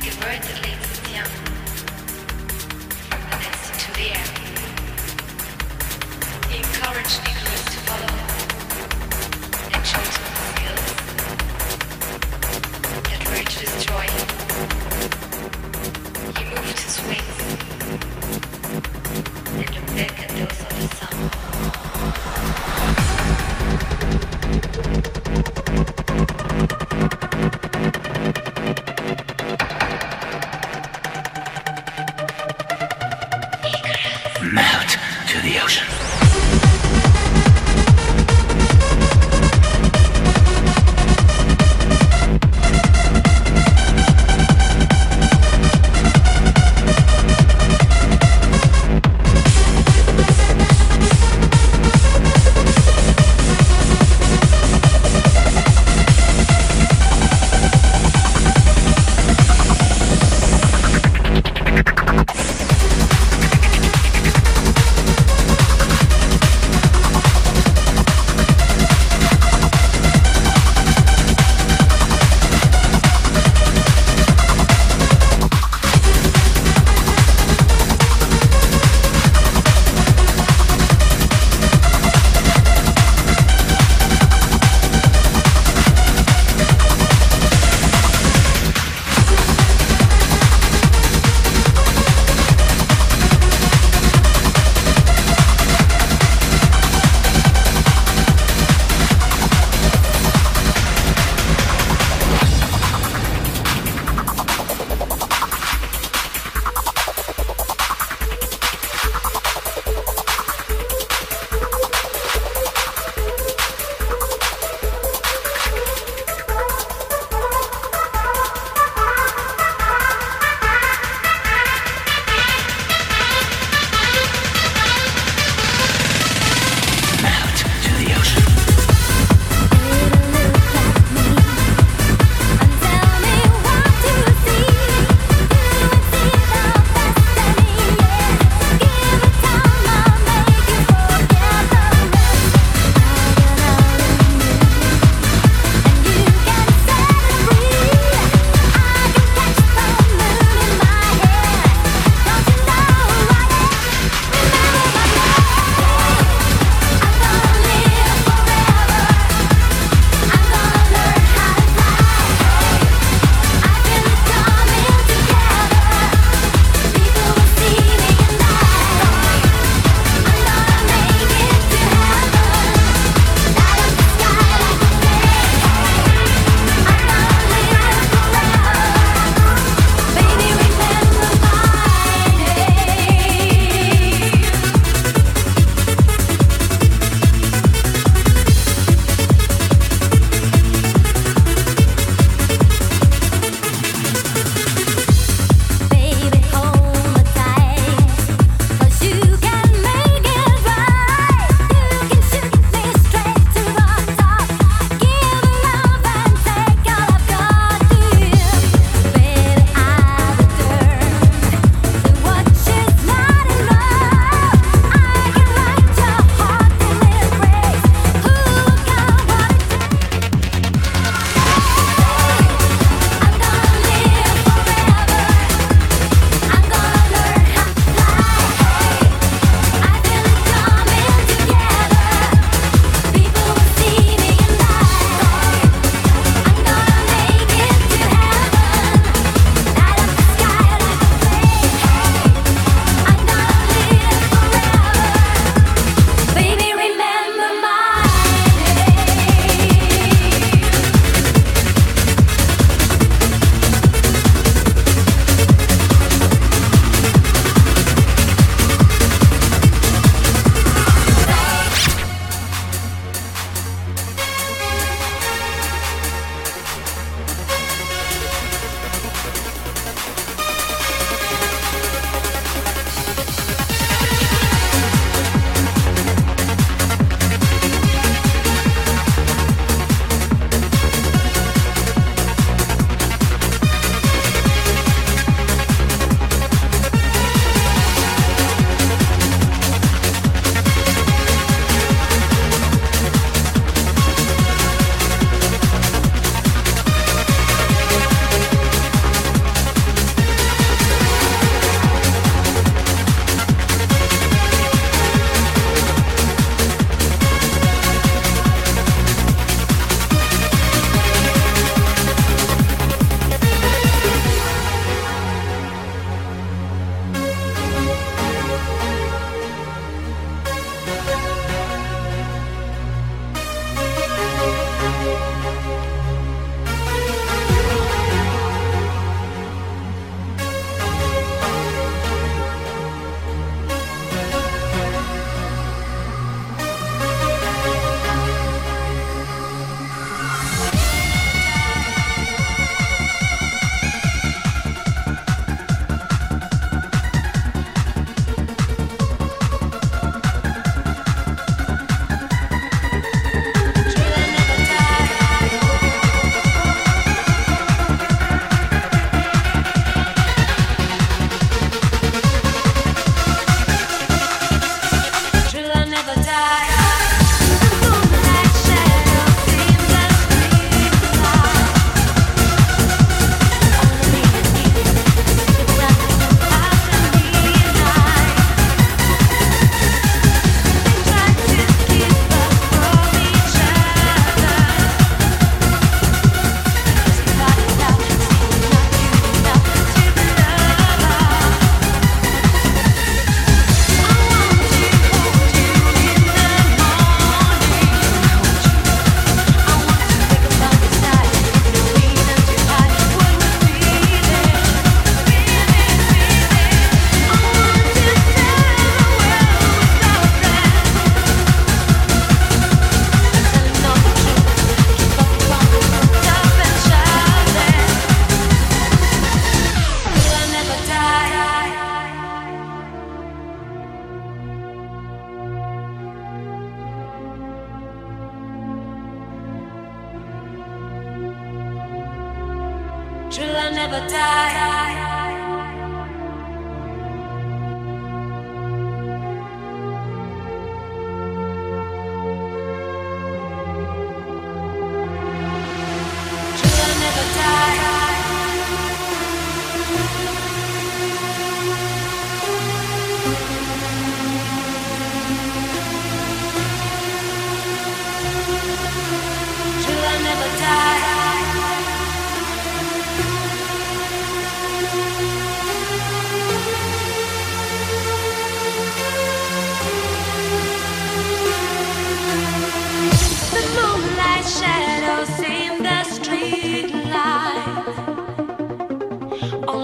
Like a bird that leads its young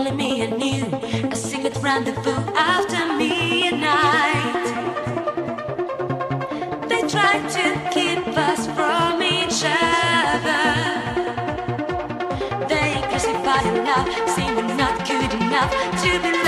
Only me and you, a secret rendezvous after midnight. They try to keep us from each other. They crucify love, saying we're not good enough to be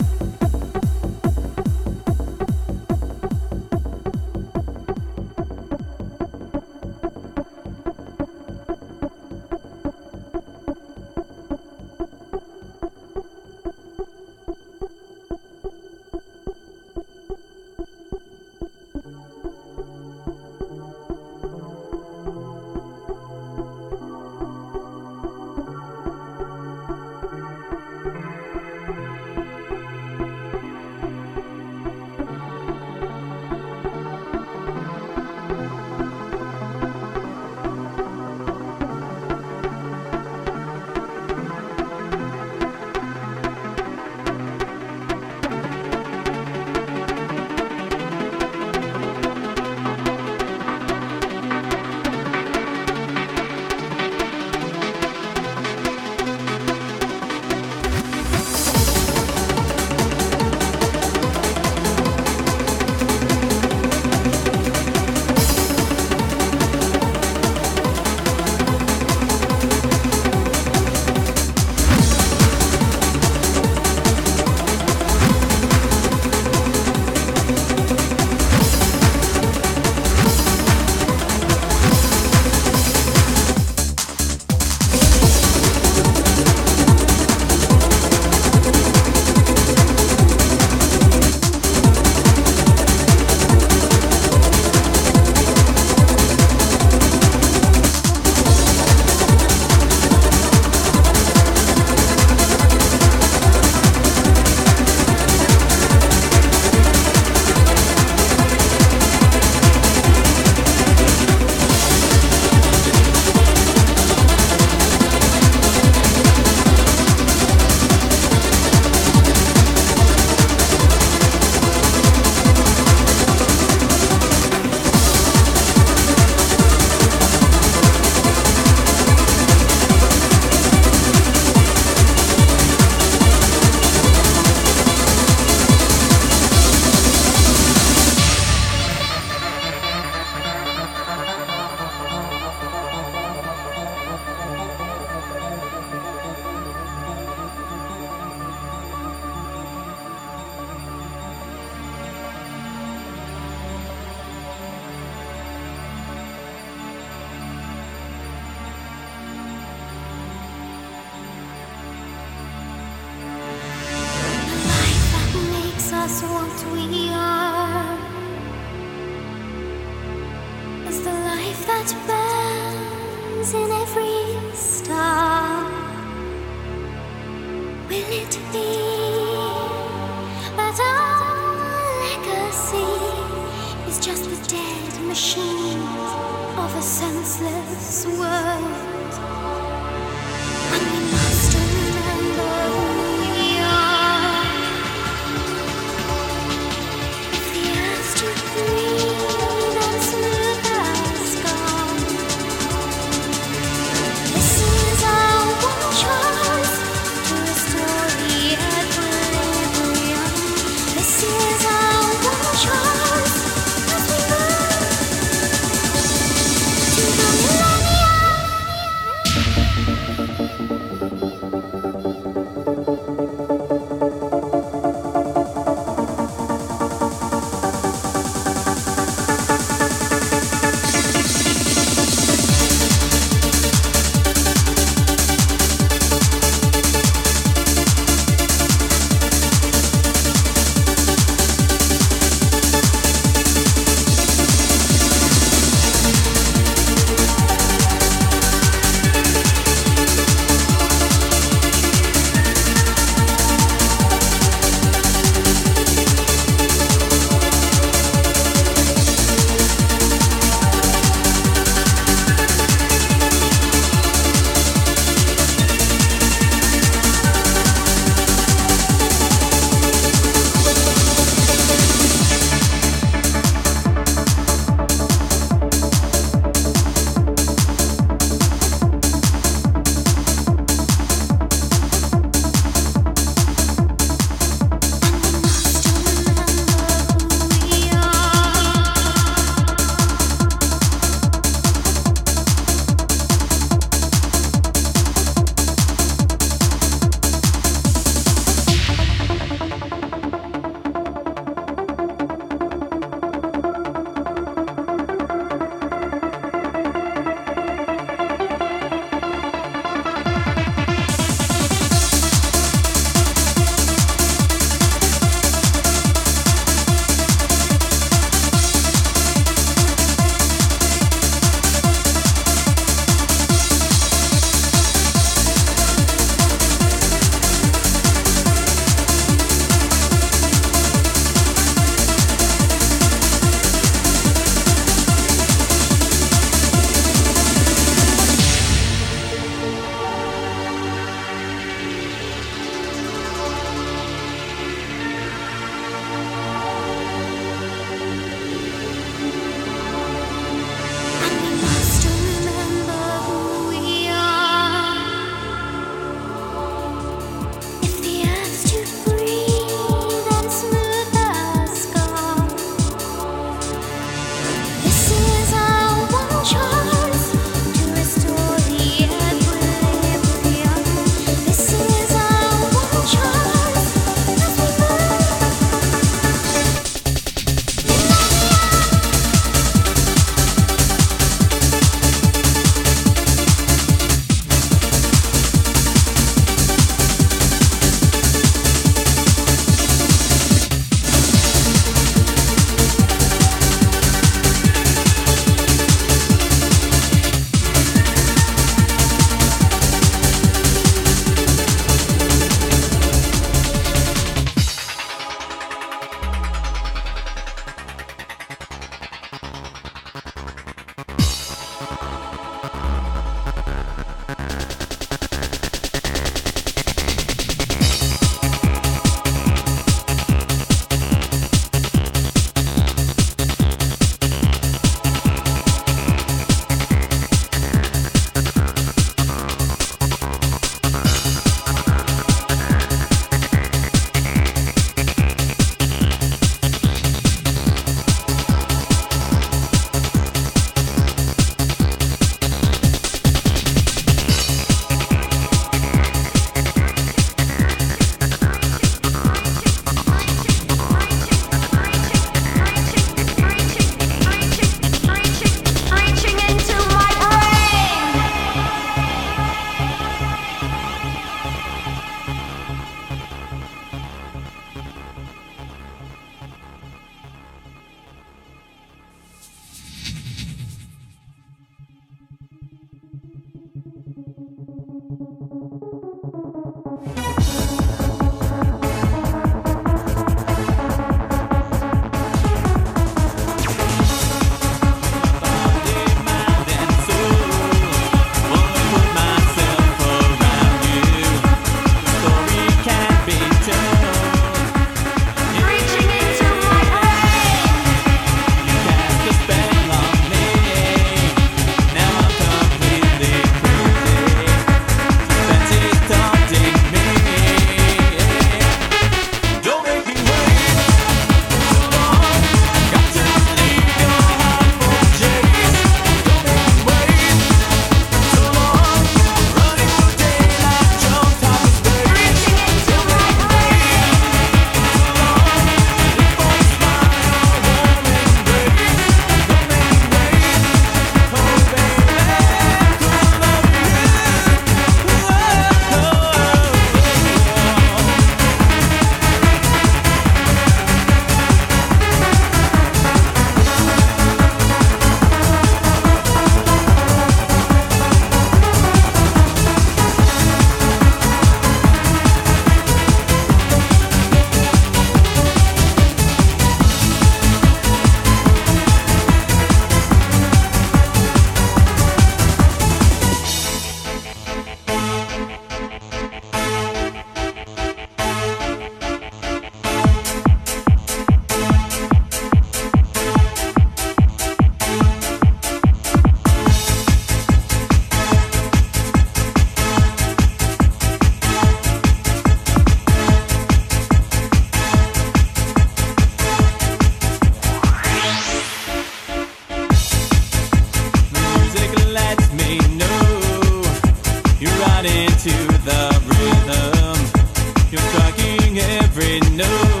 striking every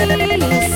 Please.